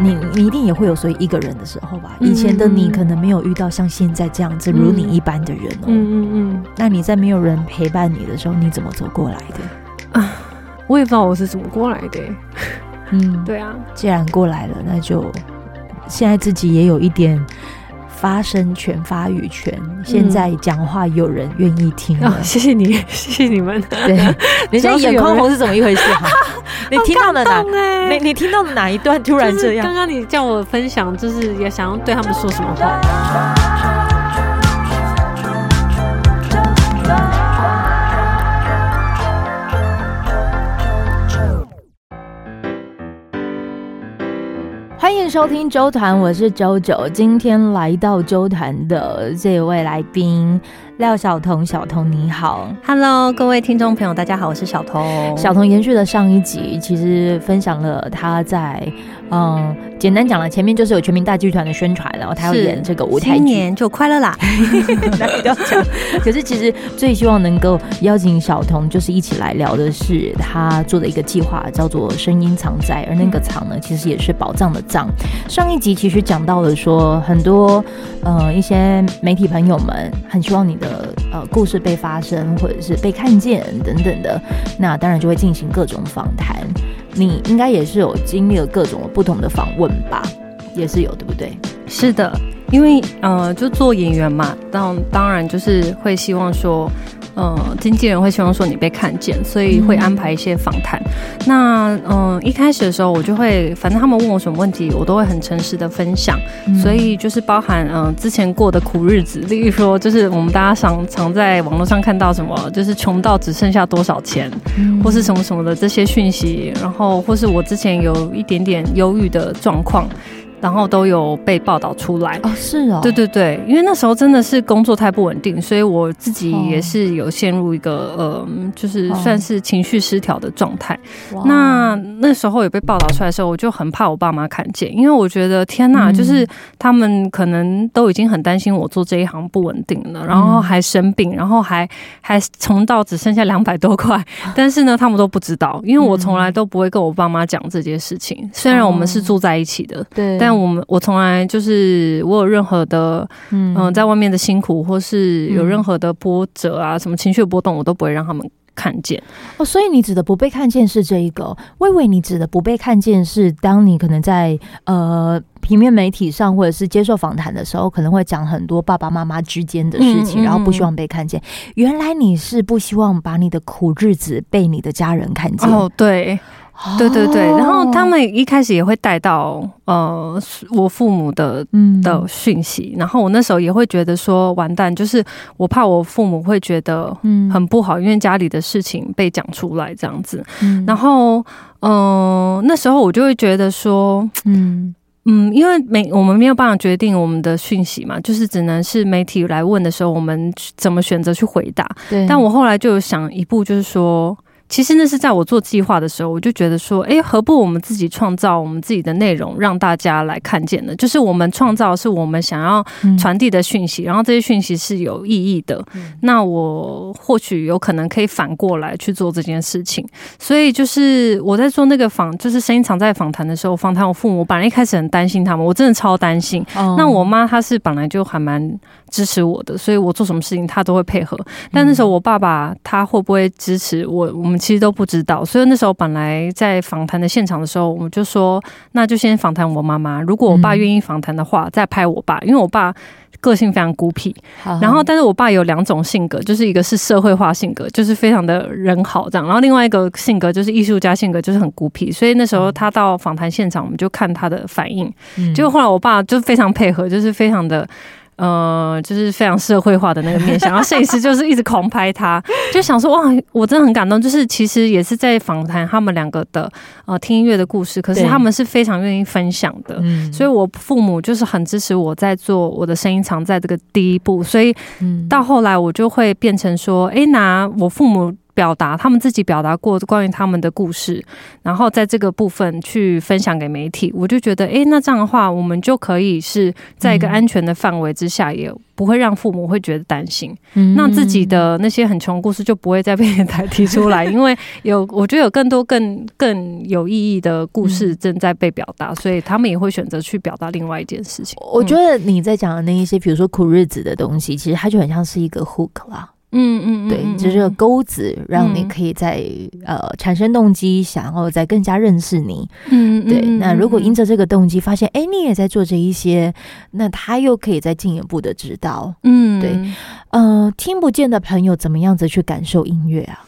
你你一定也会有所以一个人的时候吧？以前的你可能没有遇到像现在这样子如你一般的人哦。嗯嗯嗯。那你在没有人陪伴你的时候，你怎么走过来的？啊，我也不知道我是怎么过来的。嗯，对啊。既然过来了，那就现在自己也有一点。发声权、发语权，现在讲话有人愿意听了。嗯哦，谢谢你，谢谢你们。对，人家眼眶红是怎么一回事？哈，你听到了哪？你你听到了哪一段？突然这样？刚刚你叫我分享，就是也想要对他们说什么话。欢迎收听周团，我是周九。今天来到周团的这位来宾廖小彤，小彤你好，Hello，各位听众朋友，大家好，我是小彤。小彤延续了上一集，其实分享了他在。嗯，简单讲了，前面就是有全民大剧团的宣传，然后他要演这个舞台剧，新年就快乐啦。那不要讲。可是其实最希望能够邀请小彤，就是一起来聊的是他做的一个计划，叫做“声音藏在”，而那个“藏”呢，其实也是宝藏的“藏”。上一集其实讲到了说，很多呃一些媒体朋友们很希望你的呃故事被发生，或者是被看见等等的，那当然就会进行各种访谈。你应该也是有经历了各种不同的访问吧？也是有，对不对？是的，因为呃，就做演员嘛，当当然就是会希望说。呃，经纪人会希望说你被看见，所以会安排一些访谈。嗯、那嗯、呃，一开始的时候我就会，反正他们问我什么问题，我都会很诚实的分享。嗯、所以就是包含嗯、呃、之前过的苦日子，例如说就是我们大家常常在网络上看到什么，就是穷到只剩下多少钱，嗯、或是什么什么的这些讯息，然后或是我之前有一点点忧郁的状况。然后都有被报道出来。哦，是哦，对对对，因为那时候真的是工作太不稳定，所以我自己也是有陷入一个呃，就是算是情绪失调的状态。哦、那那时候有被报道出来的时候，我就很怕我爸妈看见，因为我觉得天哪，就是他们可能都已经很担心我做这一行不稳定了，然后还生病，然后还还穷到只剩下两百多块，但是呢，他们都不知道，因为我从来都不会跟我爸妈讲这件事情，虽然我们是住在一起的，对，但。我们我从来就是我有任何的嗯、呃、在外面的辛苦，或是有任何的波折啊，什么情绪波动，我都不会让他们看见哦。所以你指的不被看见是这一个，我以为你指的不被看见是当你可能在呃平面媒体上或者是接受访谈的时候，可能会讲很多爸爸妈妈之间的事情，嗯嗯嗯，然后不希望被看见。原来你是不希望把你的苦日子被你的家人看见哦？对。对对对，然后他们一开始也会带到呃我父母的的讯息，然后我那时候也会觉得说完蛋，就是我怕我父母会觉得很不好，因为家里的事情被讲出来这样子，然后嗯、呃、那时候我就会觉得说嗯。嗯，因为没我们没有办法决定我们的讯息嘛，就是只能是媒体来问的时候，我们怎么选择去回答。对，但我后来就有想一步，就是说。其实那是在我做计划的时候，我就觉得说，哎，何不我们自己创造我们自己的内容，让大家来看见呢？就是我们创造是我们想要传递的讯息，然后这些讯息是有意义的。那我或许有可能可以反过来去做这件事情。所以就是我在做那个访，就是声音藏在访谈的时候，访谈我父母，我本来一开始很担心他们，我真的超担心。那我妈她是本来就还蛮支持我的，所以我做什么事情她都会配合。但那时候我爸爸他会不会支持我？我们。其实都不知道，所以那时候本来在访谈的现场的时候，我们就说，那就先访谈我妈妈。如果我爸愿意访谈的话，再拍我爸，因为我爸个性非常孤僻。然后，但是我爸有两种性格，就是一个是社会化性格，就是非常的人好这样；然后另外一个性格就是艺术家性格，就是很孤僻。所以那时候他到访谈现场，我们就看他的反应。结果后来我爸就非常配合，就是非常的。呃，就是非常社会化的那个面向，然后摄影师就是一直狂拍他，就想说哇，我真的很感动。就是其实也是在访谈他们两个的呃听音乐的故事，可是他们是非常愿意分享的。所以我父母就是很支持我在做我的声音藏在这个第一步，所以到后来我就会变成说，哎，拿我父母表达他们自己表达过关于他们的故事，然后在这个部分去分享给媒体，我就觉得，哎，那这样的话，我们就可以是在一个安全的范围之下，也不会让父母会觉得担心。嗯，那自己的那些很穷故事就不会再被人 台提出来，因为 有我觉得有更多更更有意义的故事正在被表达，所以他们也会选择去表达另外一件事情。我觉得你在讲的那一些，比如说苦日子的东西，其实它就很像是一个 hook 啦。嗯嗯，对，就是这个钩子，让你可以在、嗯、呃产生动机，想要再更加认识你。嗯，对。那如果因着这个动机发现，哎，你也在做这一些，那他又可以再进一步的指导。嗯，对。呃，听不见的朋友怎么样子去感受音乐啊？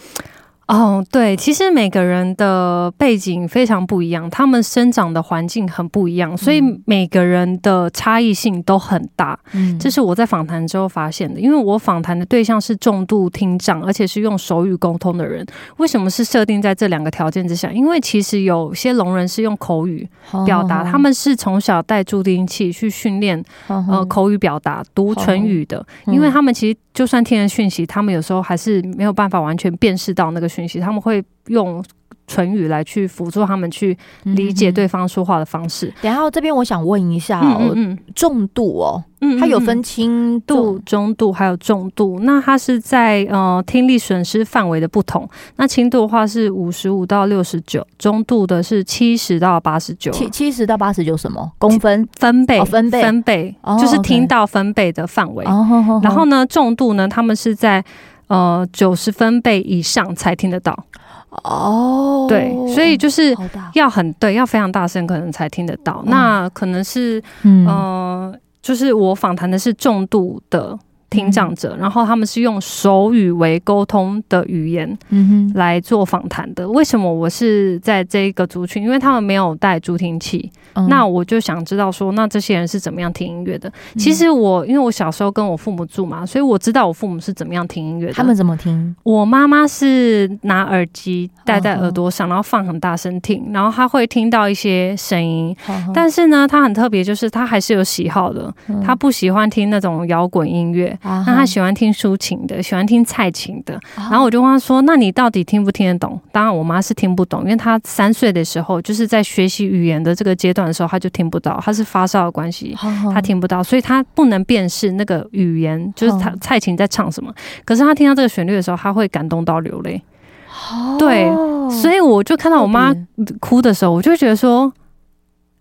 哦，对，其实每个人的背景非常不一样，他们生长的环境很不一样，所以每个人的差异性都很大。嗯，这是我在访谈之后发现的，因为我访谈的对象是重度听障，而且是用手语沟通的人。为什么是设定在这两个条件之下？因为其实有些聋人是用口语表达，哦、他们是从小带助听器去训练呃口语表达、读唇语的，因为他们其实就算听了讯息，他们有时候还是没有办法完全辨识到那个。讯息，他们会用唇语来去辅助他们去理解对方说话的方式。然、嗯、后这边我想问一下、哦，嗯，嗯重度哦，嗯，它有分轻度、中度还有重度。那它是在呃听力损失范围的不同。那轻度的话是五十五到六十九，中度的是七十到八十九。七七十到八十九什么公分？分贝、哦？分贝？分贝？哦、就是听到分贝的范围。哦、然后呢，重度呢，他们是在。呃，九十分贝以上才听得到哦。对，所以就是要很对，要非常大声，可能才听得到。嗯、那可能是，嗯、呃，就是我访谈的是重度的。听障者，然后他们是用手语为沟通的语言，嗯哼，来做访谈的。为什么我是在这个族群？因为他们没有带助听器，嗯、那我就想知道说，那这些人是怎么样听音乐的？嗯、其实我因为我小时候跟我父母住嘛，所以我知道我父母是怎么样听音乐的。他们怎么听？我妈妈是拿耳机戴在耳朵上，然后放很大声听，然后她会听到一些声音。嗯、但是呢，她很特别，就是她还是有喜好的，她不喜欢听那种摇滚音乐。那他喜欢听抒情的，喜欢听蔡琴的。然后我就问他说：“那你到底听不听得懂？”当然，我妈是听不懂，因为她三岁的时候就是在学习语言的这个阶段的时候，她就听不到，她是发烧的关系，她听不到，所以她不能辨识那个语言，就是她蔡琴在唱什么。可是她听到这个旋律的时候，她会感动到流泪。对，所以我就看到我妈哭的时候，我就觉得说。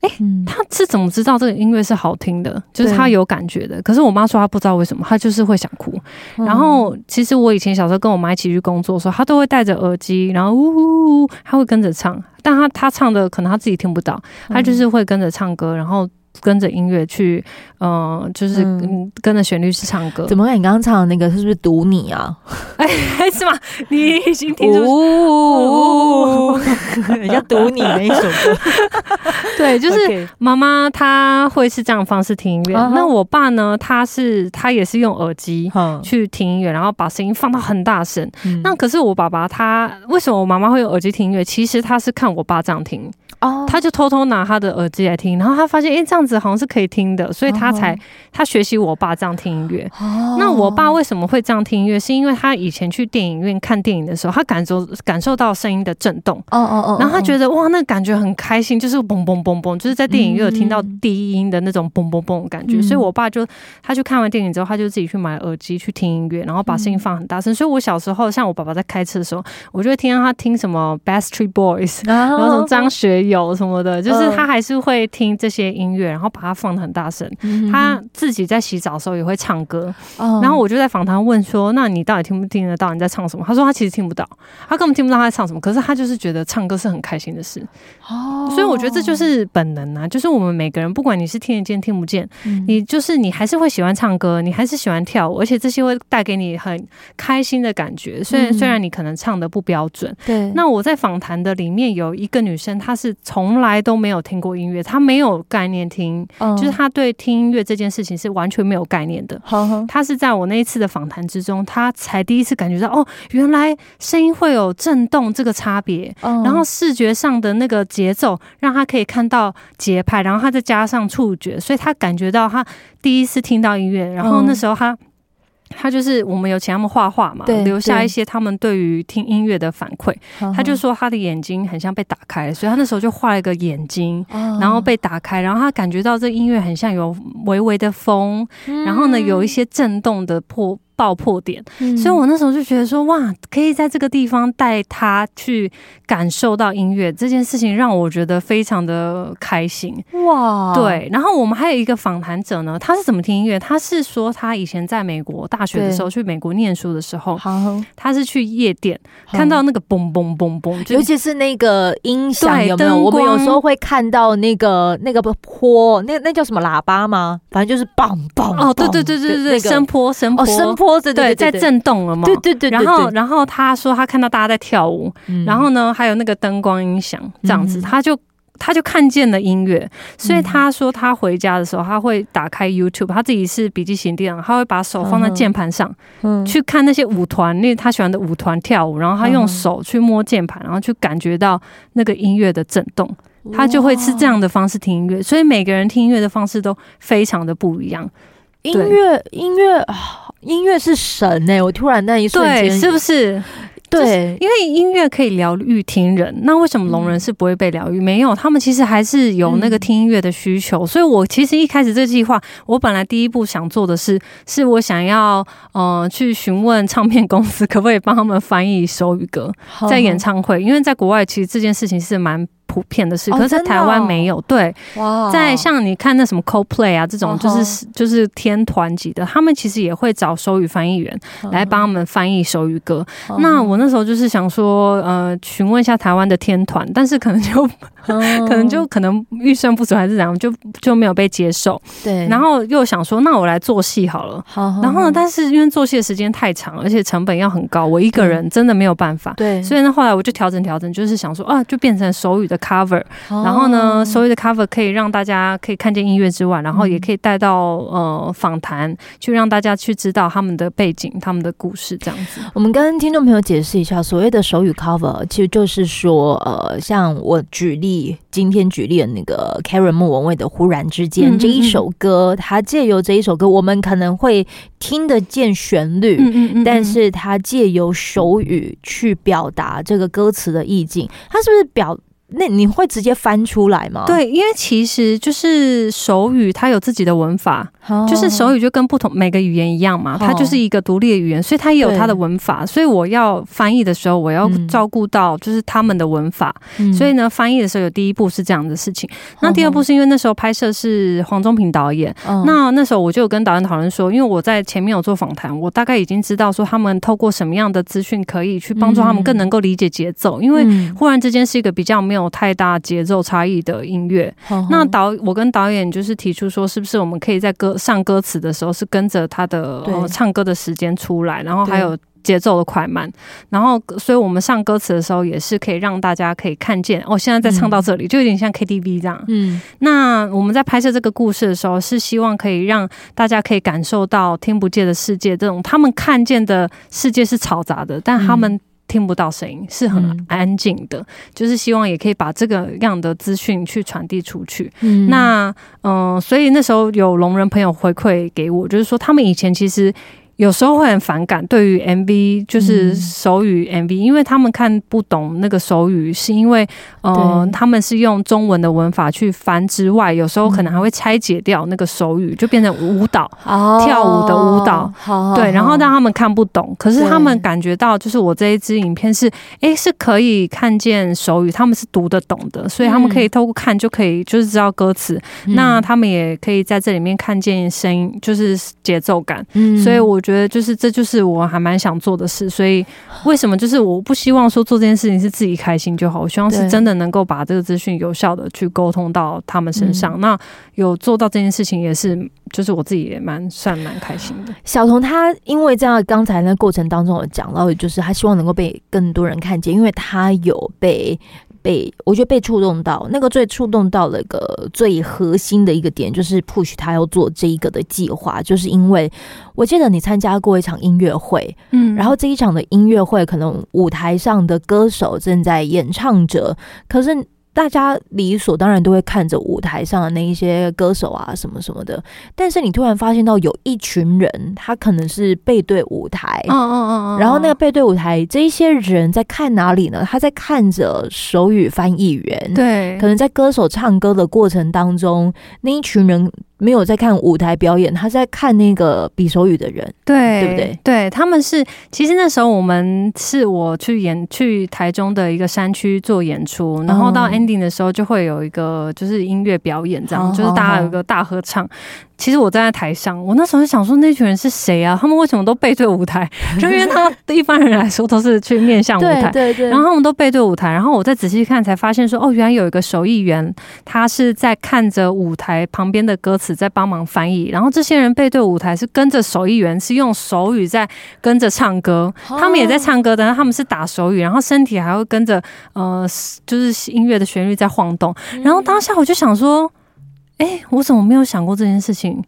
哎，他是怎么知道这个音乐是好听的？就是他有感觉的。可是我妈说她不知道为什么，她就是会想哭。然后其实我以前小时候跟我妈一起去工作的时候，她都会戴着耳机，然后呜呜呜，她会跟着唱。但她她唱的可能她自己听不到，她就是会跟着唱歌，然后。跟着音乐去，嗯、呃，就是跟着旋律去唱歌。怎么？你刚刚唱的那个是不是读你啊？哎，是吗？你已经听出，人家 读你那一首歌。对，就是妈妈她会是这样的方式听音乐。那我爸呢？他是他也是用耳机去听音乐，然后把声音放到很大声。嗯、那可是我爸爸他为什么我妈妈会用耳机听音乐？其实他是看我爸这样听。哦，他就偷偷拿他的耳机来听，然后他发现，哎，这样子好像是可以听的，所以他才他学习我爸这样听音乐。哦，那我爸为什么会这样听音乐？是因为他以前去电影院看电影的时候，他感受感受到声音的震动。哦哦哦，然后他觉得哇，那感觉很开心，就是嘣嘣嘣嘣，就是在电影院有听到低音的那种嘣嘣嘣的感觉。所以我爸就他去看完电影之后，他就自己去买耳机去听音乐，然后把声音放很大声。所以我小时候，像我爸爸在开车的时候，我就会听到他听什么 Backstreet Boys，然后什么张学友什么的，就是他还是会听这些音乐，然后把它放的很大声。他自己在洗澡的时候也会唱歌。然后我就在访谈问说：“那你到底听不听得到你在唱什么？”他说他其实听不到，他根本听不到他在唱什么。可是他就是觉得唱歌是很开心的事。哦，所以我觉得这就是本能啊，就是我们每个人，不管你是听得见听不见，你就是你还是会喜欢唱歌，你还是喜欢跳舞，而且这些会带给你很开心的感觉。虽然虽然你可能唱的不标准，对。那我在访谈的里面有一个女生，她是从来都没有听过音乐，她没有概念听，嗯、就是他对听音乐这件事情是完全没有概念的。嗯、他是在我那一次的访谈之中，他才第一次感觉到哦，原来声音会有震动这个差别，嗯、然后视觉上的那个节奏让他可以看到节拍，然后他再加上触觉，所以他感觉到他第一次听到音乐，然后那时候他。他就是我们有请他们画画嘛，留下一些他们对于听音乐的反馈。他就说他的眼睛很像被打开，所以他那时候就画了一个眼睛，然后被打开，然后他感觉到这音乐很像有微微的风，然后呢有一些震动的破。爆破点，嗯、所以我那时候就觉得说，哇，可以在这个地方带他去感受到音乐这件事情，让我觉得非常的开心。哇，对。然后我们还有一个访谈者呢，他是怎么听音乐？他是说他以前在美国大学的时候去美国念书的时候，他是去夜店看到那个嘣嘣嘣嘣，尤其是那个音响有没有？我们有时候会看到那个那个坡，那那叫什么喇叭吗？反正就是嘣嘣。哦，对对对对对，那个、声波声波声波。对，对，在震动了嘛？对对对，然后，然后他说他看到大家在跳舞，嗯、然后呢，还有那个灯光音响这样子，嗯、他就他就看见了音乐。所以他说他回家的时候，他会打开 YouTube，他自己是笔记型电脑，他会把手放在键盘上，嗯、去看那些舞团，那他喜欢的舞团跳舞，然后他用手去摸键盘，然后去感觉到那个音乐的震动，他就会是这样的方式听音乐。所以每个人听音乐的方式都非常的不一样。音乐，音乐啊。音乐是神哎、欸！我突然那一瞬间，是不是？对，因为音乐可以疗愈听人。那为什么聋人是不会被疗愈？嗯、没有，他们其实还是有那个听音乐的需求。嗯、所以我其实一开始这计划，我本来第一步想做的是，是我想要呃去询问唱片公司，可不可以帮他们翻译手语歌在演唱会？因为在国外，其实这件事情是蛮。普遍的事，可是在台湾没有。对，在像你看那什么 Coldplay 啊这种，就是就是天团级的，他们其实也会找手语翻译员来帮他们翻译手语歌。那我那时候就是想说，呃，询问一下台湾的天团，但是可能就 可能就可能预算不足还是怎样，就就没有被接受。对，然后又想说，那我来做戏好了。然后呢，但是因为做戏的时间太长，而且成本要很高，我一个人真的没有办法。对，所以呢，后来我就调整调整，就是想说啊，就变成手语的。cover，然后呢，所谓的 cover 可以让大家可以看见音乐之外，然后也可以带到呃访谈，去让大家去知道他们的背景、他们的故事这样子。我们跟听众朋友解释一下，所谓的手语 cover，其实就是说，呃，像我举例，今天举例的那个 Karen 莫文蔚的《忽然之间》这一首歌，它借由这一首歌，我们可能会听得见旋律，嗯嗯嗯，但是它借由手语去表达这个歌词的意境，它是不是表？那你会直接翻出来吗？对，因为其实就是手语，它有自己的文法，就是手语就跟不同每个语言一样嘛，它就是一个独立的语言，所以它也有它的文法。所以我要翻译的时候，我要照顾到就是他们的文法。所以呢，翻译的时候有第一步是这样的事情。那第二步是因为那时候拍摄是黄宗平导演，那那时候我就有跟导演讨论说，因为我在前面有做访谈，我大概已经知道说他们透过什么样的资讯可以去帮助他们更能够理解节奏，因为忽然之间是一个比较没有。太大节奏差异的音乐，那导我跟导演就是提出说，是不是我们可以在歌上歌词的时候是跟着他的、呃、唱歌的时间出来，然后还有节奏的快慢，然后所以我们上歌词的时候也是可以让大家可以看见哦，现在在唱到这里、嗯、就有点像 KTV 这样。嗯，那我们在拍摄这个故事的时候，是希望可以让大家可以感受到听不见的世界，这种他们看见的世界是嘈杂的，但他们、嗯。听不到声音是很安静的，嗯、就是希望也可以把这个样的资讯去传递出去。嗯，那嗯、呃，所以那时候有聋人朋友回馈给我，就是说他们以前其实。有时候会很反感，对于 MV 就是手语 MV，、嗯、因为他们看不懂那个手语，是因为呃，他们是用中文的文法去翻之外，有时候可能还会拆解掉那个手语，就变成舞蹈，哦、跳舞的舞蹈，哦、对，然后让他们看不懂。可是他们感觉到，就是我这一支影片是，哎对，是可以看见手语，他们是读得懂的，所以他们可以透过看就可以就是知道歌词，嗯、那他们也可以在这里面看见声音，就是节奏感。嗯，所以我。觉得就是这就是我还蛮想做的事，所以 为什么就是我不希望说做这件事情是自己开心就好，我希望是真的能够把这个资讯有效的去沟通到他们身上。嗯、那有做到这件事情也是，就是我自己也蛮算蛮开心的。小童他因为这样，刚才那过程当中有讲到，就是他希望能够被更多人看见，因为他有被。被我觉得被触动到，那个最触动到了一个最核心的一个点，就是 push 他要做这一个的计划，就是因为我记得你参加过一场音乐会，嗯，然后这一场的音乐会可能舞台上的歌手正在演唱着，可是大家理所当然都会看着舞台上的那一些歌手啊，什么什么的。但是你突然发现到有一群人，他可能是背对舞台，嗯嗯嗯，然后那个背对舞台这一些人在看哪里呢？他在看着手语翻译员，对，可能在歌手唱歌的过程当中，那一群人。没有在看舞台表演，他在看那个比手语的人，对，对不对？对，他们是，其实那时候我们是我去演去台中的一个山区做演出，然后到 ending 的时候就会有一个就是音乐表演，这样、哦、就是大家有一个大合唱。其实我站在台上，我那时候就想说，那群人是谁啊？他们为什么都背对舞台？就因为他对一般人来说都是去面向舞台，对对对。然后他们都背对舞台，然后我再仔细看，才发现说，哦，原来有一个手艺员，他是在看着舞台旁边的歌词，在帮忙翻译。然后这些人背对舞台是跟着手艺员，是用手语在跟着唱歌。他们也在唱歌，但是他们是打手语，然后身体还会跟着呃，就是音乐的旋律在晃动。然后当下我就想说。哎、欸，我怎么没有想过这件事情？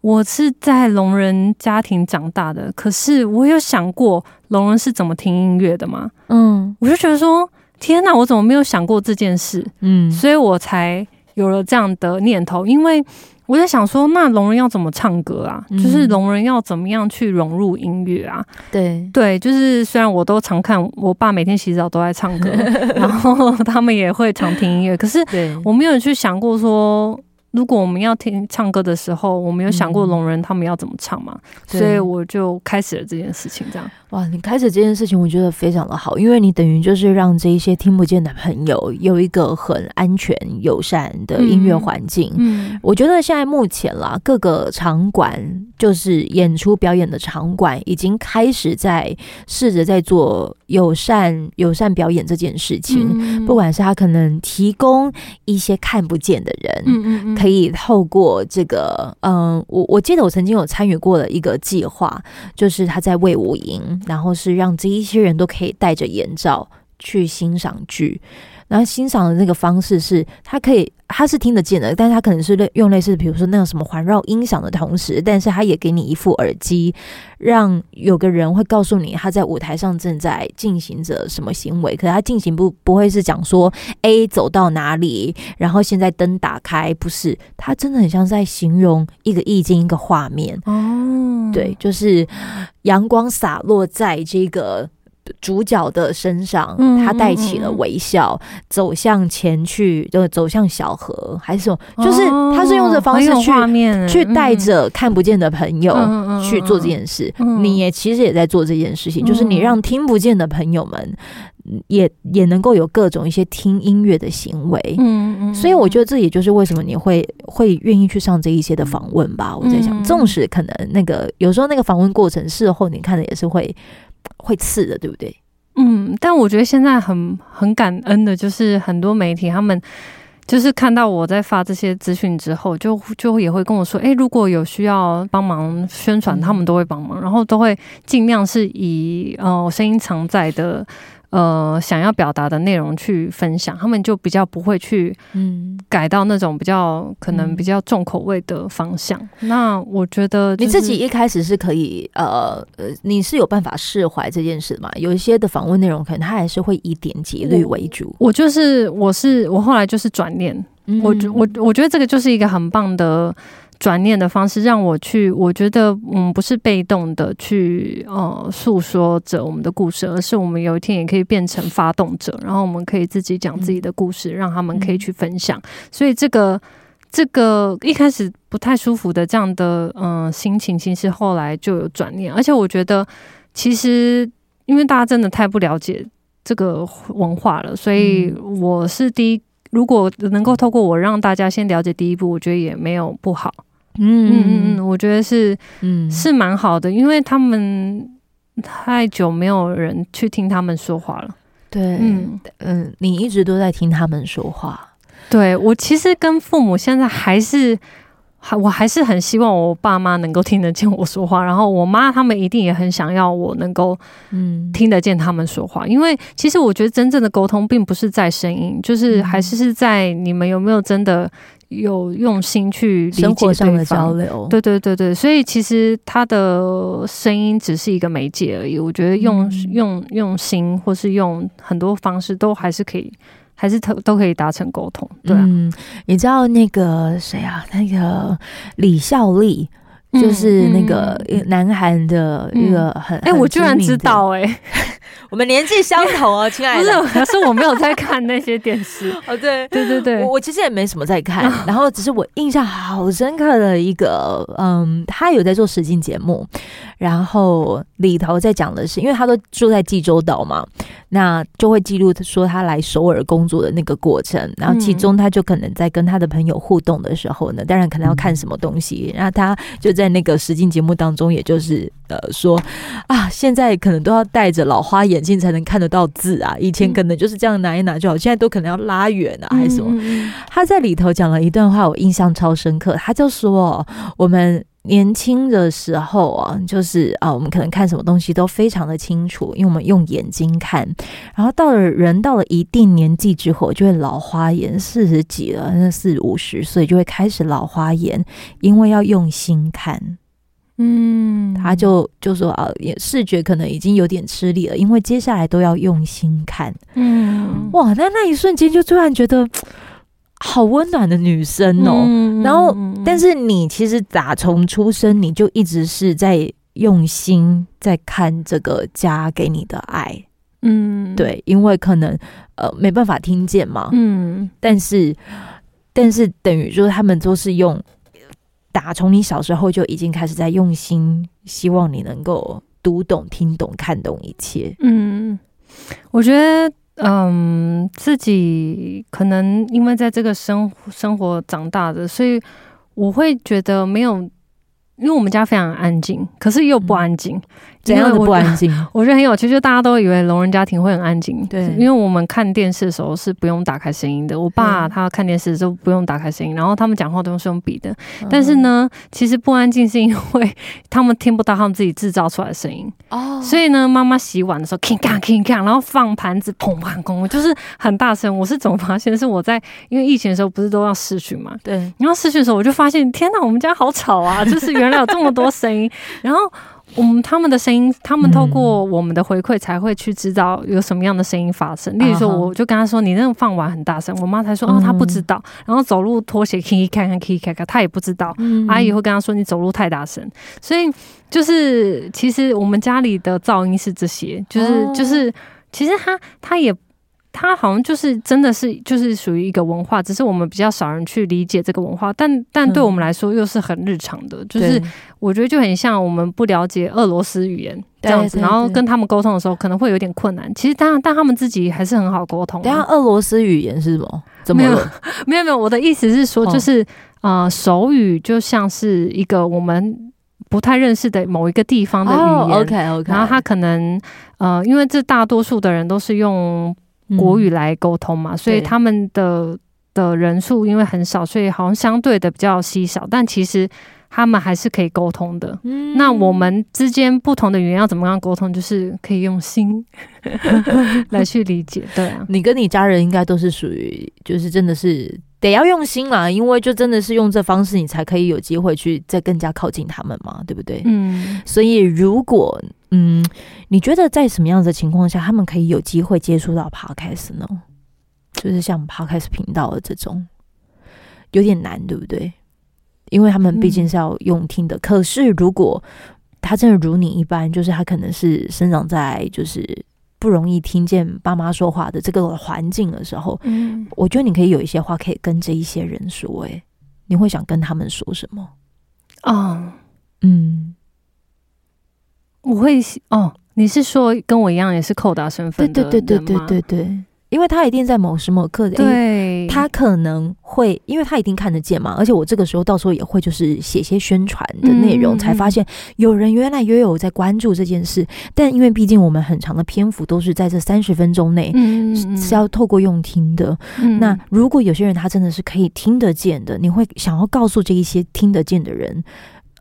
我是在聋人家庭长大的，可是我有想过聋人是怎么听音乐的吗？嗯，我就觉得说，天哪，我怎么没有想过这件事？嗯，所以我才有了这样的念头，因为我在想说，那聋人要怎么唱歌啊？嗯、就是聋人要怎么样去融入音乐啊？对对，就是虽然我都常看我爸每天洗澡都在唱歌，然后他们也会常听音乐，可是我没有去想过说。如果我们要听唱歌的时候，我们有想过聋人他们要怎么唱吗？嗯、所以我就开始了这件事情。这样哇，你开始这件事情，我觉得非常的好，因为你等于就是让这一些听不见的朋友有一个很安全、友善的音乐环境。嗯，嗯，我觉得现在目前啦，各个场馆就是演出表演的场馆，已经开始在试着在做友善、友善表演这件事情。嗯、不管是他可能提供一些看不见的人，嗯嗯嗯。可以透过这个，嗯，我我记得我曾经有参与过的一个计划，就是他在魏武营，然后是让这一些人都可以戴着眼罩去欣赏剧。然后欣赏的那个方式是，他可以，他是听得见的，但是他可能是类用类似，比如说那种什么环绕音响的同时，但是他也给你一副耳机，让有个人会告诉你他在舞台上正在进行着什么行为，可是他进行不不会是讲说 A 走到哪里，然后现在灯打开，不是，他真的很像在形容一个意境，一个画面哦，对，就是阳光洒落在这个。主角的身上，他带起了微笑，嗯嗯嗯，走向前去，就走向小河，还是什么？就是他是用这方式去、哦、去带着看不见的朋友去做这件事。你也其实也在做这件事情，嗯、就是你让听不见的朋友们也也能够有各种一些听音乐的行为。嗯，嗯，嗯，所以我觉得这也就是为什么你会会愿意去上这一些的访问吧。我在想，纵使可能那个有时候那个访问过程事后你看的也是会。会刺的，对不对？嗯，但我觉得现在很很感恩的，就是很多媒体他们就是看到我在发这些资讯之后，就就也会跟我说，哎，如果有需要帮忙宣传，他们都会帮忙，然后都会尽量是以呃声音常在的。呃，想要表达的内容去分享，他们就比较不会去嗯改到那种比较可能比较重口味的方向。嗯、那我觉得、就是、你自己一开始是可以呃呃，你是有办法释怀这件事的嘛？有一些的访问内容，可能他还是会以点击率为主。我，我就是我是我后来就是转念，嗯、我我我觉得这个就是一个很棒的。转念的方式让我去，我觉得嗯，不是被动的去呃诉说着我们的故事，而是我们有一天也可以变成发动者，然后我们可以自己讲自己的故事，让他们可以去分享。所以这个这个一开始不太舒服的这样的嗯、呃、心情，其实后来就有转念，而且我觉得其实因为大家真的太不了解这个文化了，所以我是第一，如果能够透过我让大家先了解第一步，我觉得也没有不好。嗯嗯嗯，我觉得是，嗯，是蛮好的，因为他们太久没有人去听他们说话了。对，嗯嗯，你一直都在听他们说话。对，我其实跟父母现在还是还我还是很希望我爸妈能够听得见我说话，然后我妈他们一定也很想要我能够嗯听得见他们说话，因为其实我觉得真正的沟通并不是在声音，就是还是是在你们有没有真的。有用心去理解生活上的交流，对对对对，所以其实他的声音只是一个媒介而已。我觉得用、嗯、用用心，或是用很多方式，都还是可以还是都都可以达成沟通。对啊，嗯，你知道那个谁啊？那个李孝利。就是那个南韩的一个很哎、嗯嗯欸，我居然知道哎、欸，我们年纪相同哦，亲爱的。不是，可是我没有在看那些电视 哦。对对对对，我我其实也没什么在看，然后只是我印象好深刻的一个，嗯，他有在做实境节目，然后里头在讲的是，因为他都住在济州岛嘛，那就会记录说他来首尔工作的那个过程，然后其中他就可能在跟他的朋友互动的时候呢，当然可能要看什么东西，然后他就。在那个实境节目当中，也就是呃说啊，现在可能都要戴着老花眼镜才能看得到字啊，以前可能就是这样拿一拿就好，现在都可能要拉远啊，还是什么？他在里头讲了一段话，我印象超深刻。他就说，我们年轻的时候啊，就是啊，我们可能看什么东西都非常的清楚，因为我们用眼睛看。然后到了人到了一定年纪之后，就会老花眼，四十几了，那四五十岁就会开始老花眼，因为要用心看。嗯，他就就说啊，也视觉可能已经有点吃力了，因为接下来都要用心看。嗯，哇，那那一瞬间就突然觉得。好温暖的女生哦，嗯、然后，但是你其实打从出生你就一直是在用心在看这个家给你的爱，嗯，对，因为可能呃没办法听见嘛，嗯，但是但是等于说他们都是用打从你小时候就已经开始在用心，希望你能够读懂、听懂、看懂一切，嗯，我觉得。嗯，自己可能因为在这个生生活长大的，所以我会觉得没有，因为我们家非常安静，可是又不安静。嗯怎样的不安静？我觉得很有趣，就大家都以为聋人家庭会很安静。对，因为我们看电视的时候是不用打开声音的。我爸他看电视就不用打开声音，然后他们讲话都是用笔的。但是呢，其实不安静是因为他们听不到他们自己制造出来的声音。哦。所以呢，妈妈洗碗的时候，king kang king kang，然后放盘子，砰砰砰，就是很大声。我是怎么发现？是我在因为疫情的时候不是都要试训嘛？对。然后试训的时候，我就发现，天哪，我们家好吵啊！就是原来有这么多声音，然后。我们他们的声音，他们透过我们的回馈才会去知道有什么样的声音发生。例如说，我就跟他说：“你那个放碗很大声。”我妈才说：“哦，她不知道。”然后走路拖鞋，可以看看，可以看看，她也不知道。阿姨会跟他说：“你走路太大声。”所以就是，其实我们家里的噪音是这些，就是就是，其实他他也。它好像就是真的是就是属于一个文化，只是我们比较少人去理解这个文化，但但对我们来说又是很日常的，嗯、就是我觉得就很像我们不了解俄罗斯语言这样子，然后跟他们沟通的时候可能会有点困难。其实当然，但他们自己还是很好沟通。等下，俄罗斯语言是什么？怎么没有 没有没有，我的意思是说，就是啊、哦呃，手语就像是一个我们不太认识的某一个地方的语言。哦、OK OK，然后他可能呃，因为这大多数的人都是用。国语来沟通嘛，嗯、所以他们的的人数因为很少，所以好像相对的比较稀少。但其实他们还是可以沟通的。嗯、那我们之间不同的语言要怎么样沟通？就是可以用心 来去理解。对啊，你跟你家人应该都是属于，就是真的是得要用心啦，因为就真的是用这方式，你才可以有机会去再更加靠近他们嘛，对不对？嗯，所以如果。嗯，你觉得在什么样的情况下，他们可以有机会接触到 Podcast 呢？就是像 Podcast 频道的这种，有点难，对不对？因为他们毕竟是要用听的。嗯、可是如果他真的如你一般，就是他可能是生长在就是不容易听见爸妈说话的这个环境的时候，嗯，我觉得你可以有一些话可以跟这一些人说。诶，你会想跟他们说什么？哦，嗯。我会哦，你是说跟我一样也是扣打身份？对对对对对对对，因为他一定在某时某刻的，对，他可能会，因为他一定看得见嘛，而且我这个时候到时候也会就是写些宣传的内容，嗯、才发现有人原来也有在关注这件事，但因为毕竟我们很长的篇幅都是在这三十分钟内，嗯，是要透过用听的，嗯、那如果有些人他真的是可以听得见的，你会想要告诉这一些听得见的人。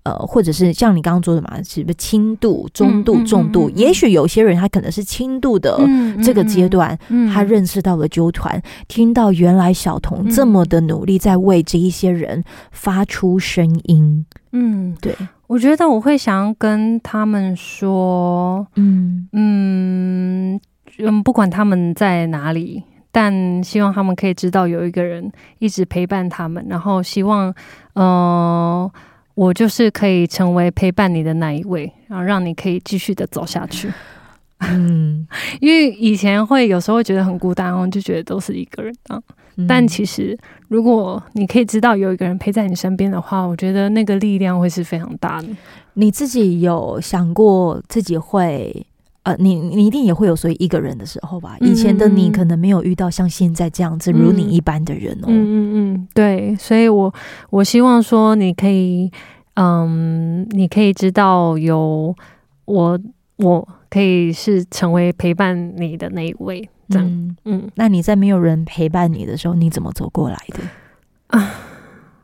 呃，或者是像你刚刚说的嘛，是不是轻度、中度、重度？嗯嗯嗯、也许有些人他可能是轻度的这个阶段，他认识到了纠团，听到原来小童这么的努力在为这一些人发出声音。嗯，对，我觉得我会想要跟他们说，嗯嗯嗯，不管他们在哪里。但希望他们可以知道有一个人一直陪伴他们，然后希望，嗯、呃，我就是可以成为陪伴你的那一位，然后让你可以继续的走下去。嗯，因为以前会有时候会觉得很孤单哦，就觉得都是一个人啊。但其实，如果你可以知道有一个人陪在你身边的话，我觉得那个力量会是非常大的。你自己有想过自己会？呃，你你一定也会有所以一个人的时候吧？以前的你可能没有遇到像现在这样子如你一般的人哦。嗯嗯嗯，对，所以我我希望说你可以，嗯，你可以知道有我，我可以是成为陪伴你的那一位。这样，嗯，嗯，那你在没有人陪伴你的时候，你怎么走过来的？啊，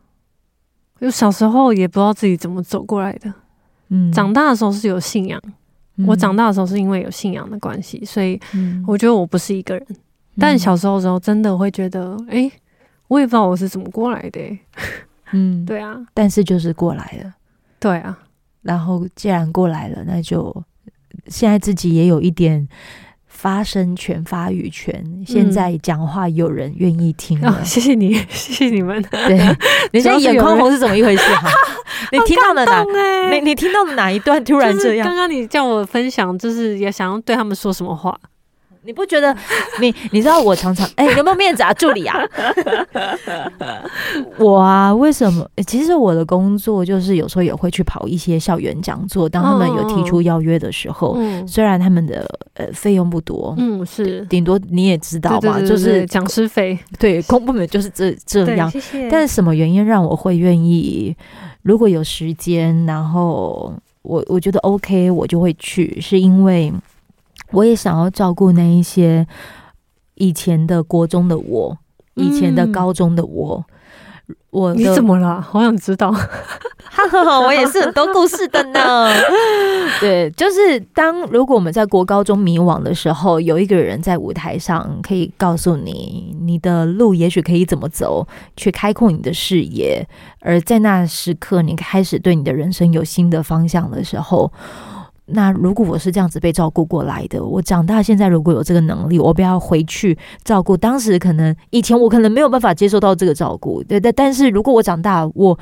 就小时候也不知道自己怎么走过来的。嗯，长大的时候是有信仰。我长大的时候是因为有信仰的关系，所以我觉得我不是一个人。但小时候的时候真的会觉得，哎，我也不知道我是怎么过来的。嗯，对啊。但是就是过来了，对啊。然后既然过来了，那就现在自己也有一点发声权、发语权。现在讲话有人愿意听了，谢谢你，谢谢你们。对，你现在眼眶红是怎么一回事？哈。你听到了哪？你你听到了哪一段突然这样？刚刚你叫我分享，就是也想要对他们说什么话？你不觉得？你你知道我常常哎、欸，有没有面子啊，助理啊？我啊，为什么？其实我的工作就是有时候也会去跑一些校园讲座。当他们有提出邀约的时候，嗯、虽然他们的呃费用不多，嗯，是顶多你也知道嘛，就是讲师费。对，公部门就是这这样。但是什么原因让我会愿意？如果有时间，然后我我觉得 OK，我就会去，是因为我也想要照顾那一些以前的国中的我，以前的高中的我。我你怎么了？好想知道。哈哈，我也是很多故事的呢。对，就是当如果我们在国高中迷惘的时候，有一个人在舞台上可以告诉你，你的路也许可以怎么走，去开阔你的视野。而在那时刻，你开始对你的人生有新的方向的时候。那如果我是这样子被照顾过来的，我长大现在如果有这个能力，我不要回去照顾当时可能以前我可能没有办法接受到这个照顾，对，但 但是如果我长大，我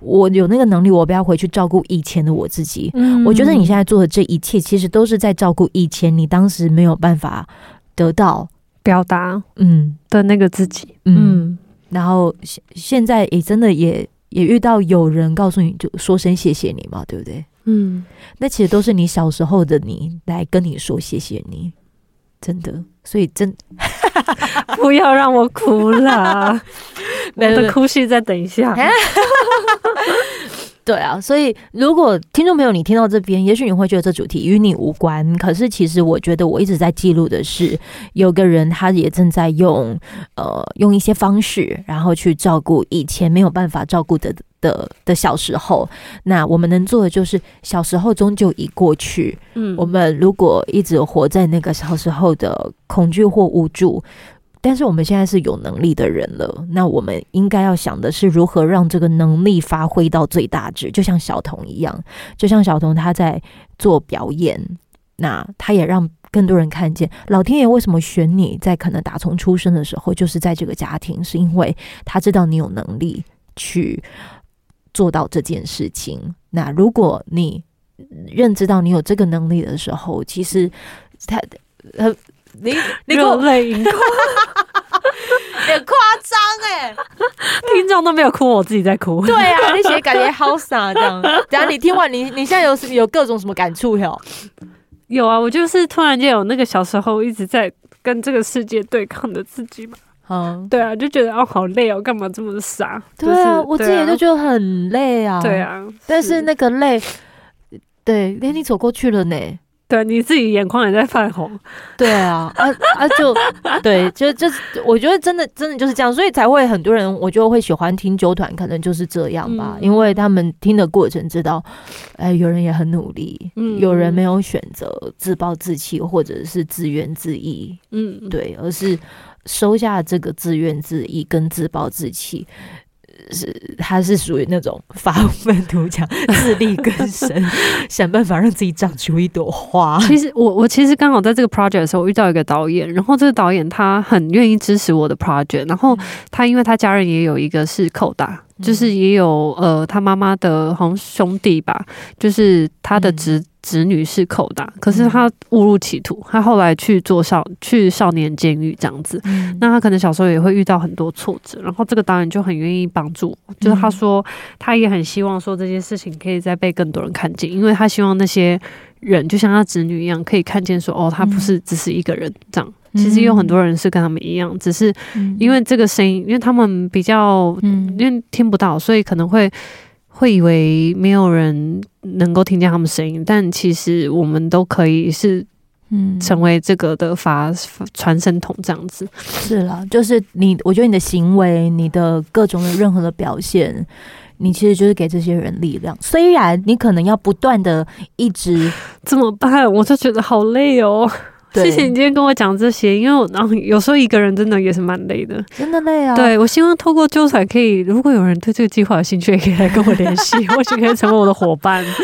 我有那个能力，我不要回去照顾以前的我自己。嗯，我觉得你现在做的这一切，其实都是在照顾以前你当时没有办法得到表达嗯的那个自己。嗯，嗯，然后现现在也真的也也遇到有人告诉你就说声谢谢你嘛，对不对？嗯，那其实都是你小时候的你来跟你说谢谢你，真的，所以真 不要让我哭了，我的哭戏再等一下。对啊，所以如果听众朋友你听到这边，也许你会觉得这主题与你无关，可是其实我觉得我一直在记录的是，有个人他也正在用呃用一些方式，然后去照顾以前没有办法照顾的的的小时候。那我们能做的就是，小时候终究已过去。嗯，我们如果一直活在那个小时候的恐惧或无助。但是我们现在是有能力的人了，那我们应该要想的是如何让这个能力发挥到最大值，就像小童一样，就像小童他在做表演，那他也让更多人看见老天爷为什么选你在可能打从出生的时候就是在这个家庭，是因为他知道你有能力去做到这件事情。那如果你认知到你有这个能力的时候，其实他呃。你你热泪盈眶，很夸张哎！听众都没有哭，我自己在哭。对啊，那些感觉好傻这样。等下你听完，你你现在有有各种什么感触哟？有啊，我就是突然间有那个小时候一直在跟这个世界对抗的自己嘛。嗯，对啊，就觉得哦好累哦，干嘛这么傻？对啊，我自己也就觉得很累啊。对啊，但是那个累，对，连你走过去了呢。对，你自己眼眶也在泛红，对啊，啊啊就 对，就就我觉得真的真的就是这样，所以才会很多人，我就会喜欢听啾团，可能就是这样吧，嗯、因为他们听的过程知道，哎，有人也很努力，嗯，有人没有选择自暴自弃或者是自怨自艾，嗯，对，而是收下这个自怨自艾跟自暴自弃，是他是属于那种发愤图强、自力更生，想办法让自己长出一朵花。其实我我其实刚好在这个 project 的时候，我遇到一个导演，然后这个导演他很愿意支持我的 project，然后他因为他家人也有一个是扣打。就是也有呃，他妈妈的好像兄弟吧，就是他的侄侄女是扣打，可是他误入歧途，他后来去做少去少年监狱这样子。那他可能小时候也会遇到很多挫折，然后这个导演就很愿意帮助，就是他说他也很希望说这件事情可以再被更多人看见，因为他希望那些人就像他侄女一样，可以看见说哦，他不是只是一个人这样。其实有很多人是跟他们一样，只是因为这个声音，因为他们比较嗯，因为听不到，所以可能会会以为没有人能够听见他们声音。但其实我们都可以是，嗯，成为这个的发传声筒这样子。是啦，就是你，我觉得你的行为，你的各种的任何的表现，你其实就是给这些人力量。虽然你可能要不断的一直 怎么办，我就觉得好累哦。谢谢你今天跟我讲这些，因为我然后有时候一个人真的也是蛮累的，真的累啊。对，我希望透过纠团可以，如果有人对这个计划有兴趣，也可以来跟我联系，或许可以成为我的伙伴。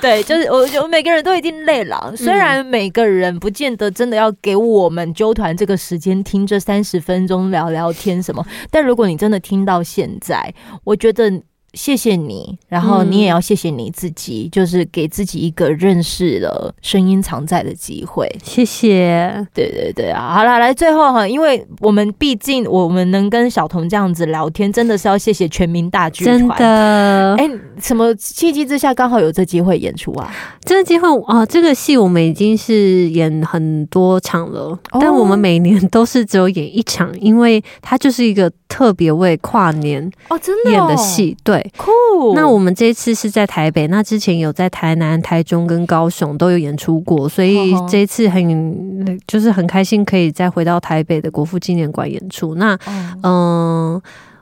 对，就是我觉得每个人都一定累了，虽然每个人不见得真的要给我们纠团这个时间听这三十分钟聊聊天什么，但如果你真的听到现在，我觉得。谢谢你，然后你也要谢谢你自己，嗯、就是给自己一个认识了声音藏在的机会。谢谢，对对对啊！好了，来最后哈，因为我们毕竟我们能跟小童这样子聊天，真的是要谢谢全民大剧团。真的，哎，什么契机之下刚好有这机会演出啊？这个机会啊，这个戏我们已经是演很多场了，哦、但我们每年都是只有演一场，因为它就是一个特别为跨年哦，真的演的戏，对。酷。那我们这次是在台北，那之前有在台南、台中跟高雄都有演出过，所以这一次很就是很开心可以再回到台北的国父纪念馆演出。那嗯，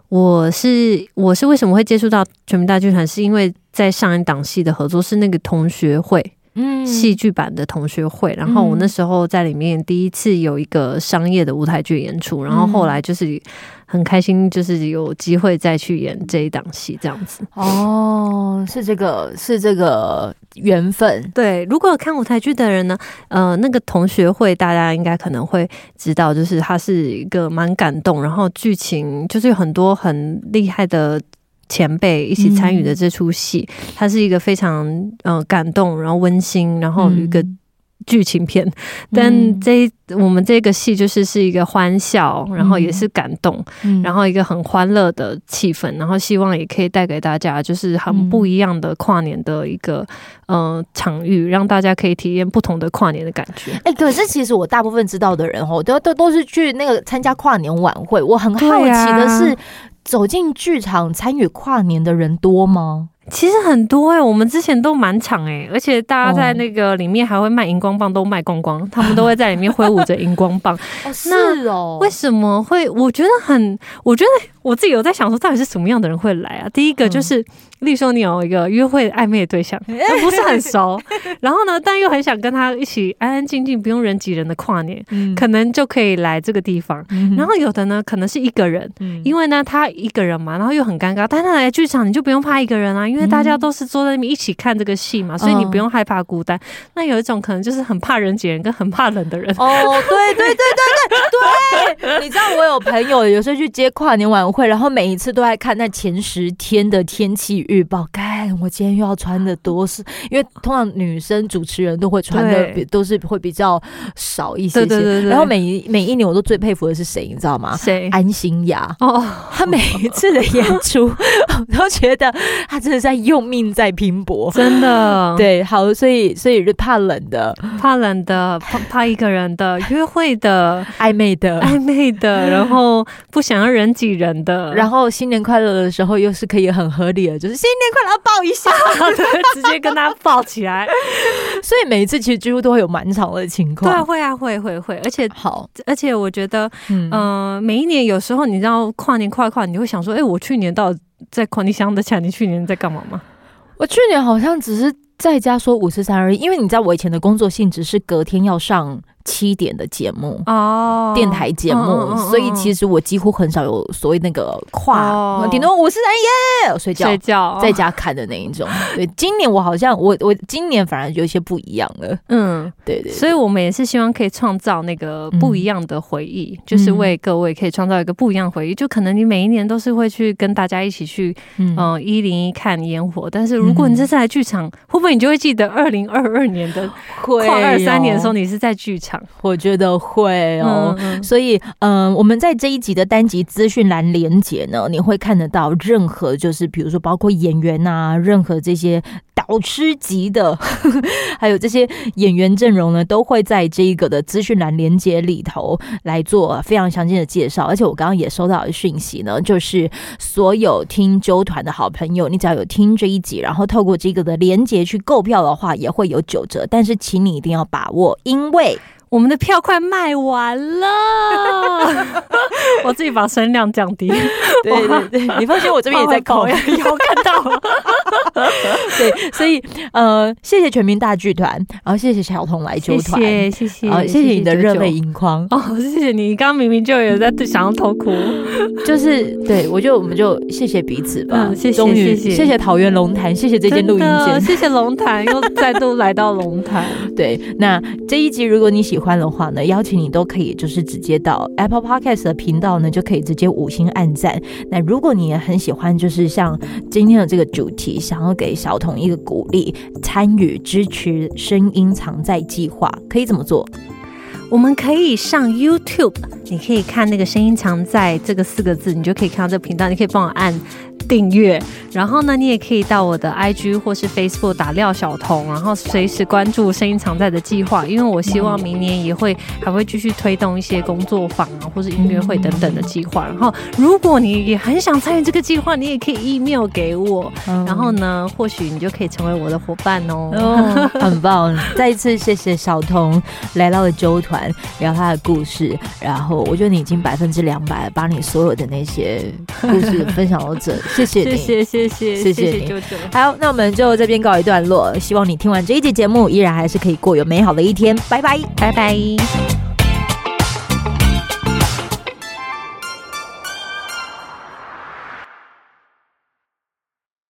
我是我是为什么会接触到全民大剧团，是因为在上一档戏的合作是那个同学会，嗯，戏剧版的同学会，然后我那时候在里面第一次有一个商业的舞台剧演出，然后后来就是。很开心，就是有机会再去演这一档戏，这样子。哦，是这个，是这个缘分。对，如果看舞台剧的人呢，呃，那个同学会，大家应该可能会知道，就是它是一个蛮感动，然后剧情就是有很多很厉害的前辈一起参与的这出戏，嗯、它是一个非常嗯、呃、感动，然后温馨，然后一个。剧情片，但这我们这个戏就是是一个欢笑，然后也是感动，然后一个很欢乐的气氛，然后希望也可以带给大家就是很不一样的跨年的一个嗯、呃、场域，让大家可以体验不同的跨年的感觉。哎、欸，可是其实我大部分知道的人哦，都都都是去那个参加跨年晚会。我很好奇的是，走进剧场参与跨年的人多吗？其实很多哎、欸，我们之前都满场哎、欸，而且大家在那个里面还会卖荧光棒，都卖光光，他们都会在里面挥舞着荧光棒。哦，是哦，为什么会？我觉得很，我觉得我自己有在想说，到底是什么样的人会来啊？第一个就是。嗯例如说，你有一个约会暧昧的对象，但不是很熟，然后呢，但又很想跟他一起安安静静、不用人挤人的跨年，嗯、可能就可以来这个地方。嗯、然后有的呢，可能是一个人，嗯、因为呢，他一个人嘛，然后又很尴尬。但他来剧场，你就不用怕一个人啊，因为大家都是坐在那边一起看这个戏嘛，所以你不用害怕孤单。嗯、那有一种可能就是很怕人挤人跟很怕冷的人。哦，对对对对对对，你知道我有朋友有时候去接跨年晚会，然后每一次都在看那前十天的天气预报，该干，我今天又要穿的 多是，因为通常女生主持人都会穿的比都是会比较少一些些。对对对对，然后每一每一年我都最佩服的是谁，你知道吗？谁？安心雅哦，她每一次的演出，我都觉得她真的在用命在拼搏，真的。对，好，所以所以是怕冷的，怕冷的，怕怕一个人的，约会的，暧昧的，暧昧的，然后不想要人挤人的，然后新年快乐的时候又是可以很合理的，就是新年快。然后抱一下，对，直接跟他抱起来。所以每一次其实几乎都会有满场的情况。对啊，会啊，会会会。而且好，而且我觉得，嗯、呃，每一年有时候你知道跨年跨一跨，你会想说，哎、欸，我去年到底在跨，你想得起来你去年在干嘛吗？我去年好像只是在家说五四三而已，因为你知道我以前的工作性质是隔天要上七点的节目哦，电台节目，所以其实我几乎很少有所谓那个跨，顶多我是哎耶！睡觉睡觉。在家看的那一种。对，今年我好像我我今年反而有一些不一样了。嗯，对对，所以我们也是希望可以创造那个不一样的回忆，就是为各位可以创造一个不一样回忆。就可能你每一年都是会去跟大家一起去嗯。一零一看烟火，但是如果你这次来剧场，会不会你就会记得二零二二年的跨二三年的时候，你是在剧场？我觉得会哦，嗯、所以嗯、呃，我们在这一集的单集资讯栏连接呢，你会看得到任何就是比如说包括演员啊，任何这些导师级的，呵 呵还有这些演员阵容呢，都会在这一个的资讯栏连接里头来做非常详尽的介绍。而且我刚刚也收到的讯息呢，就是所有听啾团的好朋友，你只要有听这一集，然后透过这个的连接去购票的话，也会有九折。但是请你一定要把握，因为。我们的票快卖完了，我自己把声量降低。对对对，你放心，我这边也在扣，有看到。对，所以呃，谢谢全民大剧团，然后谢谢小童来啾团，谢谢谢谢，谢谢你的热泪盈眶。哦，谢谢你，刚刚明明就有在 想要偷哭，就是对我就我们就谢谢彼此吧，谢谢谢谢。谢谢桃园龙潭，谢谢这间录音间，谢谢龙潭又 再度来到龙潭。对，那这一集如果你喜欢的话呢，邀请你都可以，就是直接到 Apple Podcast 的频道呢，就可以直接五星按赞。那如果你也很喜欢，就是像今天的这个主题，想要给小童一个鼓励，参与支持声音藏在计划，可以怎么做？我们可以上 YouTube，你可以看那个声音常在这个四个字，你就可以看到这个频道，你可以帮我按。订阅，然后呢，你也可以到我的 IG 或是 Facebook 打廖小彤，然后随时关注声音常在的计划，因为我希望明年也会还会继续推动一些工作坊啊，或是音乐会等等的计划。然后，如果你也很想参与这个计划，你也可以 email 给我，然后呢，或许你就可以成为我的伙伴哦。哦，很棒！再一次谢谢小彤来到了周团聊他的故事，然后我觉得你已经百分之两百把你所有的那些故事分享到这。谢谢你，谢谢谢谢谢谢啾啾。好，那我们就这边告一段落。希望你听完这一集节目，依然还是可以过有美好的一天。拜拜，拜拜。